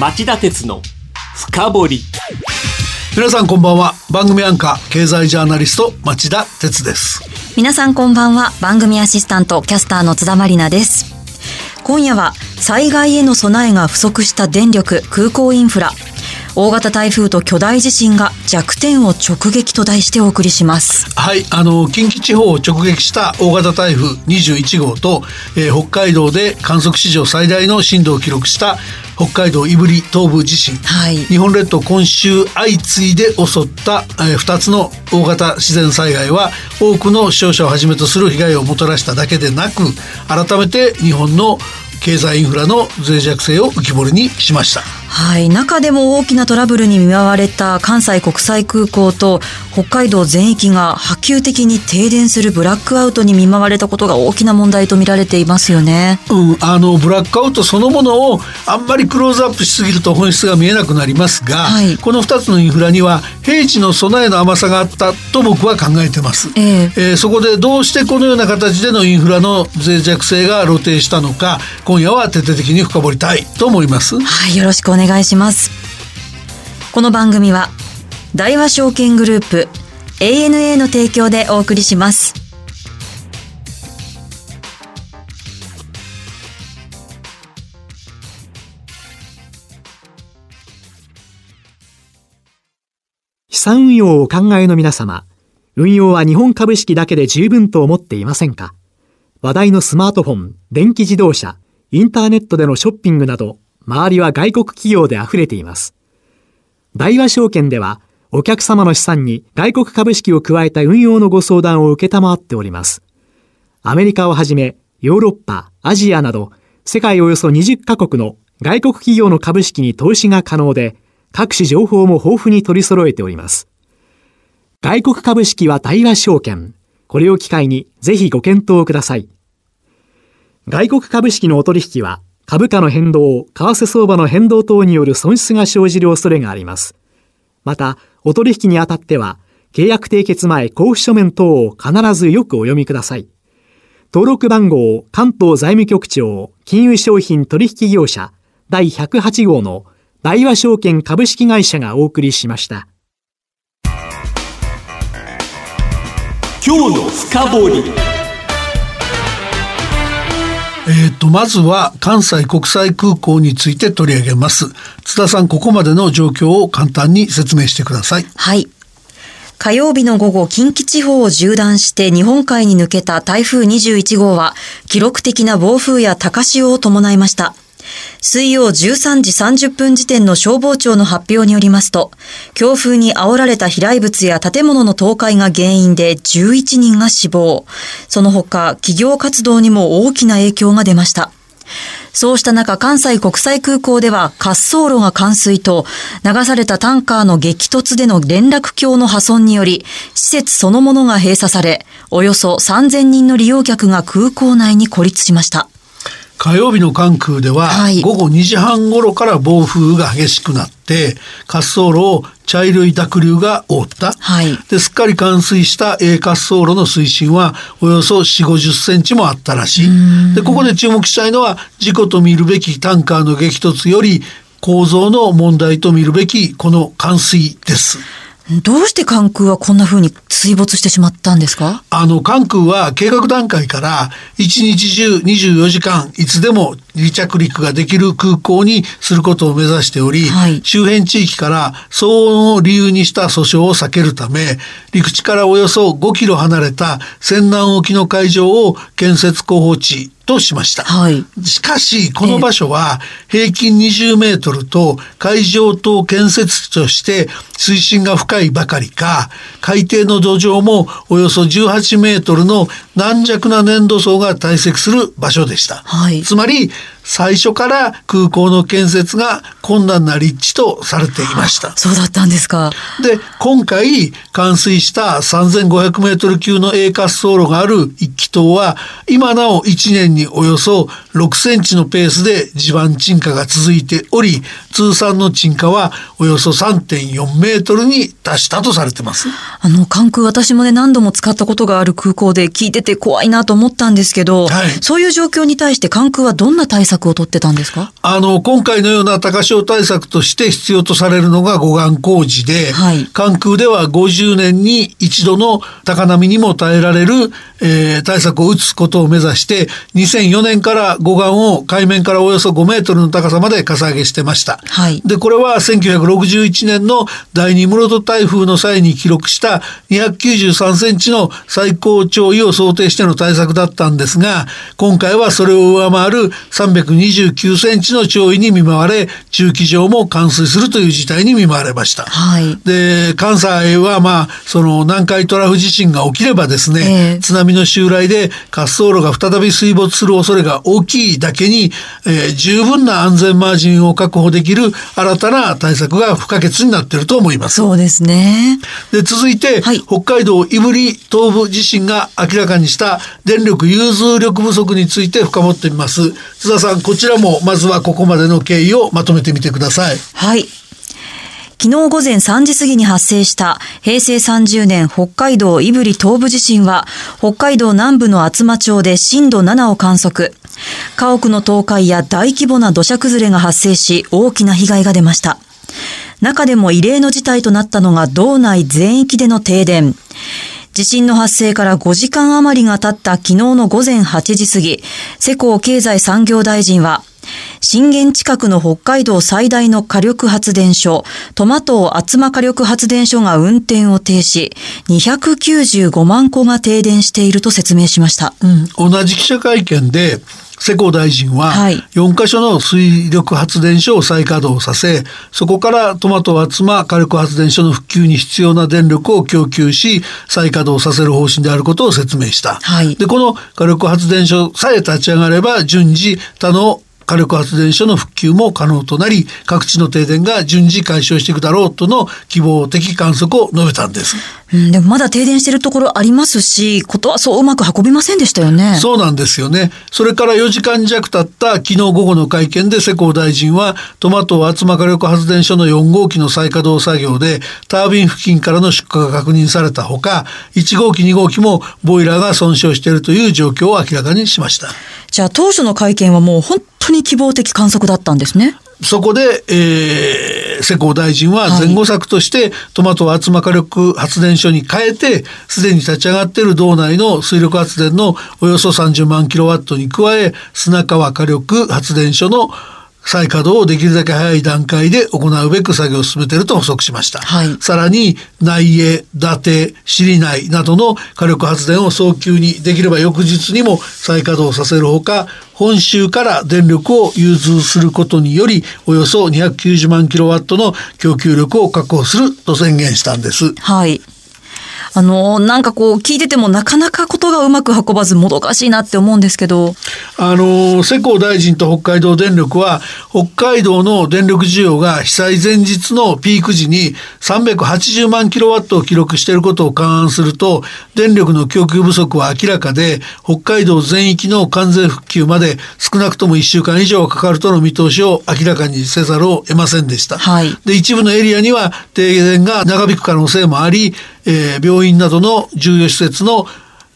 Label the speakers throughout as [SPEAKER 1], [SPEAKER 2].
[SPEAKER 1] 町田鉄の深掘り。
[SPEAKER 2] 皆さんこんばんは。番組アンカー経済ジャーナリスト町田鉄です。
[SPEAKER 3] 皆さんこんばんは。番組アシスタントキャスターの津田まりなです。今夜は災害への備えが不足した電力空港インフラ。大型台風と巨大地震が弱点を直撃と題してお送りします。
[SPEAKER 2] はいあの近畿地方を直撃した大型台風21号と、えー、北海道で観測史上最大の震度を記録した北海道胆振東部地震、はい、日本列島今週相次いで襲った、えー、2つの大型自然災害は多くの死傷者をはじめとする被害をもたらしただけでなく改めて日本の経済インフラの脆弱性を浮き彫りにしました。
[SPEAKER 3] はい、中でも大きなトラブルに見舞われた関西国際空港と北海道全域が波及的に停電するブラックアウトに見舞われたことが大きな問題と見られていますよね。
[SPEAKER 2] うん、あのブラックアウトそのものをあんまりクローズアップしすぎると本質が見えなくなりますが、はい、この2つのインフラには平地の備えの甘さがあったと僕は考えてます。えー、えー、そこでどうしてこのような形でのインフラの脆弱性が露呈したのか今夜は徹底的に深掘りたいと思います。
[SPEAKER 3] はい、よろしくお願い願いします。この番組は大和証券グループ ANA の提供でお送りします。
[SPEAKER 4] 資産運用をお考えの皆様、運用は日本株式だけで十分と思っていませんか？話題のスマートフォン、電気自動車、インターネットでのショッピングなど周りは外国企業で溢れています。大和証券では、お客様の資産に外国株式を加えた運用のご相談を受けたまっております。アメリカをはじめ、ヨーロッパ、アジアなど、世界およそ20カ国の外国企業の株式に投資が可能で、各種情報も豊富に取り揃えております。外国株式は大和証券。これを機会にぜひご検討ください。外国株式のお取引は株価の変動、為替相場の変動等による損失が生じる恐れがあります。また、お取引にあたっては、契約締結前交付書面等を必ずよくお読みください。登録番号、関東財務局長、金融商品取引業者、第108号の大和証券株式会社がお送りしました。
[SPEAKER 1] 今日の深掘り。
[SPEAKER 2] えっ、と、まずは関西国際空港について取り上げます。津田さん、ここまでの状況を簡単に説明してください。
[SPEAKER 3] はい。火曜日の午後、近畿地方を縦断して日本海に抜けた台風21号は、記録的な暴風や高潮を伴いました。水曜13時30分時点の消防庁の発表によりますと、強風に煽られた飛来物や建物の倒壊が原因で11人が死亡。その他、企業活動にも大きな影響が出ました。そうした中、関西国際空港では滑走路が冠水と、流されたタンカーの激突での連絡橋の破損により、施設そのものが閉鎖され、およそ3000人の利用客が空港内に孤立しました。
[SPEAKER 2] 火曜日の関空では、午後2時半頃から暴風が激しくなって、滑走路を茶色い濁流が覆った。はい、ですっかり冠水した A 滑走路の水深はおよそ4、50センチもあったらしい。で、ここで注目したいのは、事故と見るべきタンカーの激突より構造の問題と見るべきこの冠水です。
[SPEAKER 3] どうして関空はこんな風に水没してしまったんですか？
[SPEAKER 2] あの、関空は計画段階から一日中24時間いつでも離着陸ができる空港にすることを目指しており、はい、周辺地域から騒音を理由にした訴訟を避けるため、陸地からおよそ5キロ離れた仙南沖の海上を建設候補地としました。はい、しかし、この場所は平均20メートルと海上等建設地として水深が深いばかりか、海底の土壌もおよそ18メートルの軟弱な粘土層が堆積する場所でした。はい、つまり、最初から空港の建設が困難な立地とされていました。
[SPEAKER 3] そうだったんですか。
[SPEAKER 2] で、今回冠水した3500メートル級の A 滑走路がある一気島は、今なお1年におよそ6センチのペースで地盤沈下が続いており、通算の沈下はおよそ3.4メートルに達したとされてます。
[SPEAKER 3] あの、関空私もね、何度も使ったことがある空港で聞いてて怖いなと思ったんですけど、はい、そういう状況に対して関空はどんな対策策を取ってたんですか？
[SPEAKER 2] あの、今回のような高潮対策として必要とされるのが護岸工事で、はい、関空では50年に一度の高波にも耐えられる、えー、対策を打つことを目指して、2004年から護岸を海面からおよそ5メートルの高さまでかさ上げしてました。はい、で、これは1961年の第二室戸台風の際に記録した293センチの最高潮位を想定しての対策だったんですが、今回はそれを上回る329センチの潮位に見舞われ、中期上も冠水するという事態に見舞われました。はい、で、関西はまあ、その南海トラフ地震が起きればですね、えー、津波の襲来で滑走路が再び水没する恐れが大きいだけに、えー、十分な安全マージンを確保できる新たな対策が不可欠になっていると思います。
[SPEAKER 3] そうですね。
[SPEAKER 2] で、続いて、はい、北海道胆振東部地震が明らかにした電力融通力不足について深掘ってみます。津田さん、こちらもまずはここまでの経緯をまとめてみてください。
[SPEAKER 3] はい。昨日午前3時過ぎに発生した平成30年北海道胆振東部地震は北海道南部の厚真町で震度7を観測。家屋の倒壊や大規模な土砂崩れが発生し大きな被害が出ました。中でも異例の事態となったのが道内全域での停電。地震の発生から5時間余りが経った昨日の午前8時過ぎ、世耕経済産業大臣は、震源近くの北海道最大の火力発電所、トマト厚間火力発電所が運転を停止、295万戸が停電していると説明しました。
[SPEAKER 2] うん、同じ記者会見で、世耕大臣は4カ所の水力発電所を再稼働させそこからトマト厚間火力発電所の復旧に必要な電力を供給し再稼働させる方針であることを説明した、はい、でこの火力発電所さえ立ち上がれば順次他の火力発電所の復旧も可能となり各地の停電が順次解消していくだろうとの希望的観測を述べたんです。
[SPEAKER 3] うん、でもまだ停電しているところありますしことはそううまく運びませんでしたよね。
[SPEAKER 2] そうなんですよね。それから4時間弱経った昨日午後の会見で世耕大臣はトマト厚間火力発電所の4号機の再稼働作業でタービン付近からの出火が確認されたほか1号機2号機もボイラーが損傷しているという状況を明らかにしました。
[SPEAKER 3] じゃあ当初の会見はもう本当に希望的観測だったんですね。
[SPEAKER 2] そこで、えー、世耕大臣は前後策として、トマト厚間火力発電所に変えて、すでに立ち上がっている道内の水力発電のおよそ30万キロワットに加え、砂川火力発電所の再稼働をできるだけ早い段階で行うべく作業を進めていると補足しました。はい、さらに内江、伊達、尻内などの火力発電を早急にできれば翌日にも再稼働させるほか本州から電力を融通することによりおよそ290万キロワットの供給力を確保すると宣言したんです。
[SPEAKER 3] はい。あの、なんかこう聞いててもなかなかことがうまく運ばずもどかしいなって思うんですけど。
[SPEAKER 2] あの、世耕大臣と北海道電力は北海道の電力需要が被災前日のピーク時に380万キロワットを記録していることを勘案すると電力の供給不足は明らかで北海道全域の完全復旧まで少なくとも1週間以上かかるとの見通しを明らかにせざるを得ませんでした。はい、で一部のエリアには停電が長引く可能性もあり、えー、病院などの重要施設の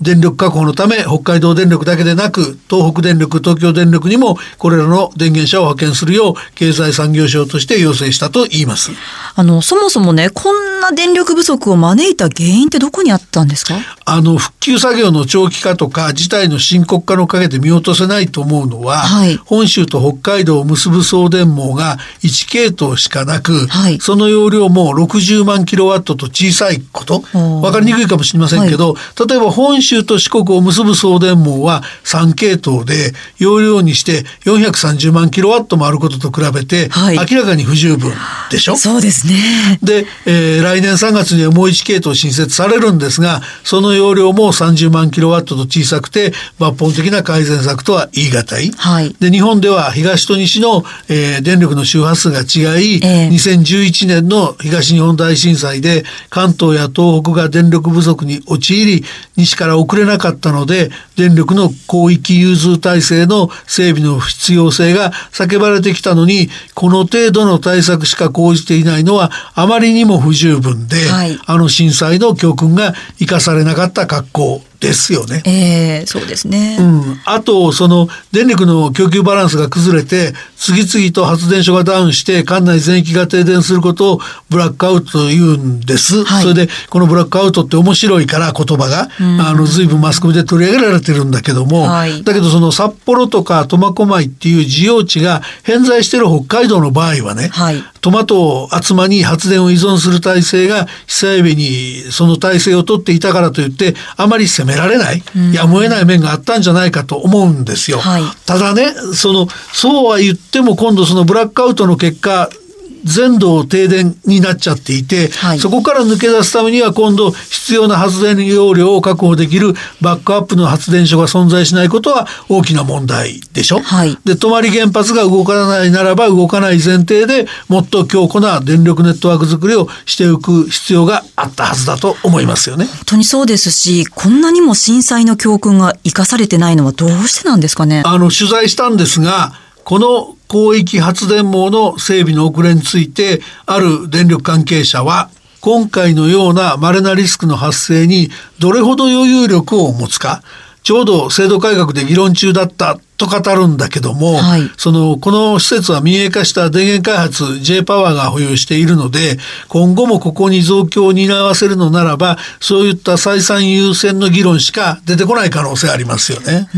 [SPEAKER 2] 電力確保のため北海道電力だけでなく東北電力東京電力にもこれらの電源車を派遣するよう経済産業省として要請したと言います。
[SPEAKER 3] あのそもそもねこんな電力不足を招いた原因ってどこにあったんですか？
[SPEAKER 2] あの復旧作業の長期化とか事態の深刻化の陰で見落とせないと思うのは、はい、本州と北海道を結ぶ送電網が1系統しかなく、はい、その容量も60万キロワットと小さいこと。分かりにくいかもしれませんけど、はい、例えば本州州と四国を結ぶ送電網は3系統で容量にして430万キロワットもあることと比べて、明らかに不十分でしょ？
[SPEAKER 3] そうですね。
[SPEAKER 2] で、えー、来年3月にはもう1系統新設されるんですがその容量も30万キロワットと小さくて抜本的な改善策とは言い難い。はい、で日本では東と西の、えー、電力の周波数が違い、えー、2011年の東日本大震災で関東や東北が電力不足に陥り西から遅れなかったので電力の広域融通体制の整備の必要性が叫ばれてきたのにこの程度の対策しか講じていないのはあまりにも不十分で、はい、あの震災の教訓が生かされなかった格好ですよね。
[SPEAKER 3] ええー、そうですね。
[SPEAKER 2] うん。あと、その、電力の供給バランスが崩れて、次々と発電所がダウンして、管内全域が停電することをブラックアウトと言うんです。はい、それで、このブラックアウトって面白いから言葉が、うん、あの、随分マスコミで取り上げられてるんだけども、はい、だけどその札幌とか苫小牧っていう需要地が偏在している北海道の場合はね、はい、トマトを集まに発電を依存する体制が被災日にその体制を取っていたからといってあまり責められない、やむを得ない面があったんじゃないかと思うんですよ。はい、ただねそのそうは言っても今度そのブラックアウトの結果全土停電になっちゃっていて、はい、そこから抜け出すためには今度必要な発電容量を確保できるバックアップの発電所が存在しないことは大きな問題でしょ。はい、で泊原発が動かないならば動かない前提でもっと強固な電力ネットワーク作りをしておく必要があったはずだと思いますよね。
[SPEAKER 3] 本当にそうですしこんなにも震災の教訓が生かされてないのはどうしてなんですかね。
[SPEAKER 2] あの取材したんですがこの広域発電網の整備の遅れについてある電力関係者は今回のような稀なリスクの発生にどれほど余裕力を持つかちょうど制度改革で議論中だった。と語るんだけども、はい、そのこの施設は民営化した電源開発 J パワーが保有しているので今後もここに増強を担わせるのならばそういった採算優先の議論しか出てこない可能性ありますよね。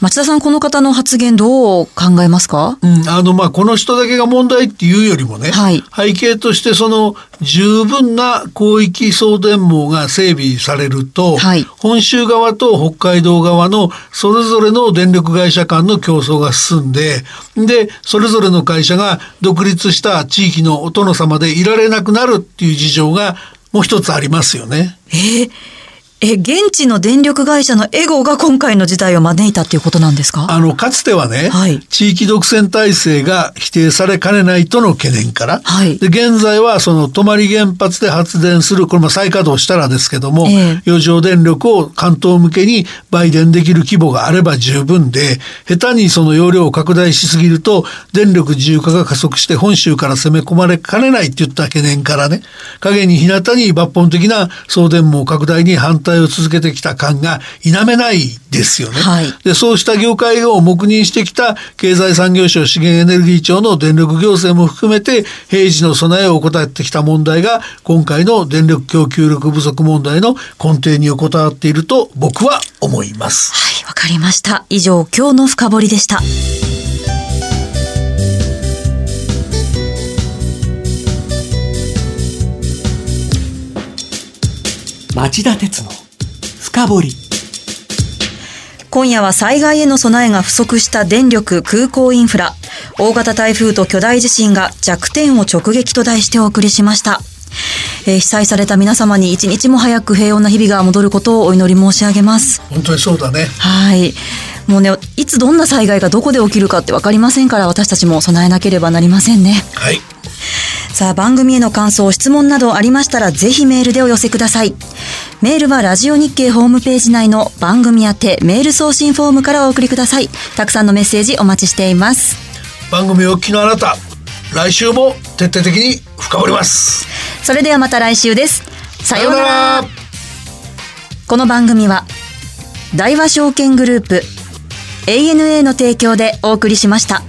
[SPEAKER 3] 町田さんこの方の発言どう考えますか、
[SPEAKER 2] うん、あのまあこの人だけが問題っていうよりもね、はい、背景としてその十分な広域送電網が整備されると、はい、本州側と北海道側のそれぞれの電力会社間の競争が進んででそれぞれの会社が独立した地域のお殿様でいられなくなるっていう事情がもう一つありますよね。
[SPEAKER 3] えーえ、現地の電力会社のエゴが今回の事態を招いたっていうことなんですか？
[SPEAKER 2] あの、かつてはね、はい、地域独占体制が否定されかねないとの懸念から、はい、で現在はその泊原発で発電する、これも再稼働したらですけども、えー、余剰電力を関東向けに売電できる規模があれば十分で、下手にその容量を拡大しすぎると、電力自由化が加速して本州から攻め込まれかねないっていった懸念からね、影に日向に抜本的な送電網拡大に反対を続けてきた感が否めないですよね。はい、でそうした業界を黙認してきた経済産業省資源エネルギー庁の電力行政も含めて平時の備えを怠ってきた問題が今回の電力供給力不足問題の根底に横たわっていると僕は思います。
[SPEAKER 3] はい、わかりました。以上、今日の深掘りでした。
[SPEAKER 1] 町田鉄の深掘り。
[SPEAKER 3] 今夜は災害への備えが不足した電力空港インフラ。大型台風と巨大地震が弱点を直撃と題してお送りしました、えー、被災された皆様に一日も早く平穏な日々が戻ることをお祈り申し上げます。
[SPEAKER 2] 本当にそうだね。
[SPEAKER 3] はいもうねいつどんな災害がどこで起きるかって分かりませんから私たちも備えなければなりませんね。
[SPEAKER 2] はい。
[SPEAKER 3] さあ番組への感想質問などありましたらぜひメールでお寄せください。メールはラジオ日経ホームページ内の番組宛てメール送信フォームからお送りください。たくさんのメッセージお待ちしています。
[SPEAKER 2] 番組お聞きのあなた来週も徹底的に深掘ります。
[SPEAKER 3] それではまた来週です。さようなら。この番組は大和証券グループ ANA の提供でお送りしました。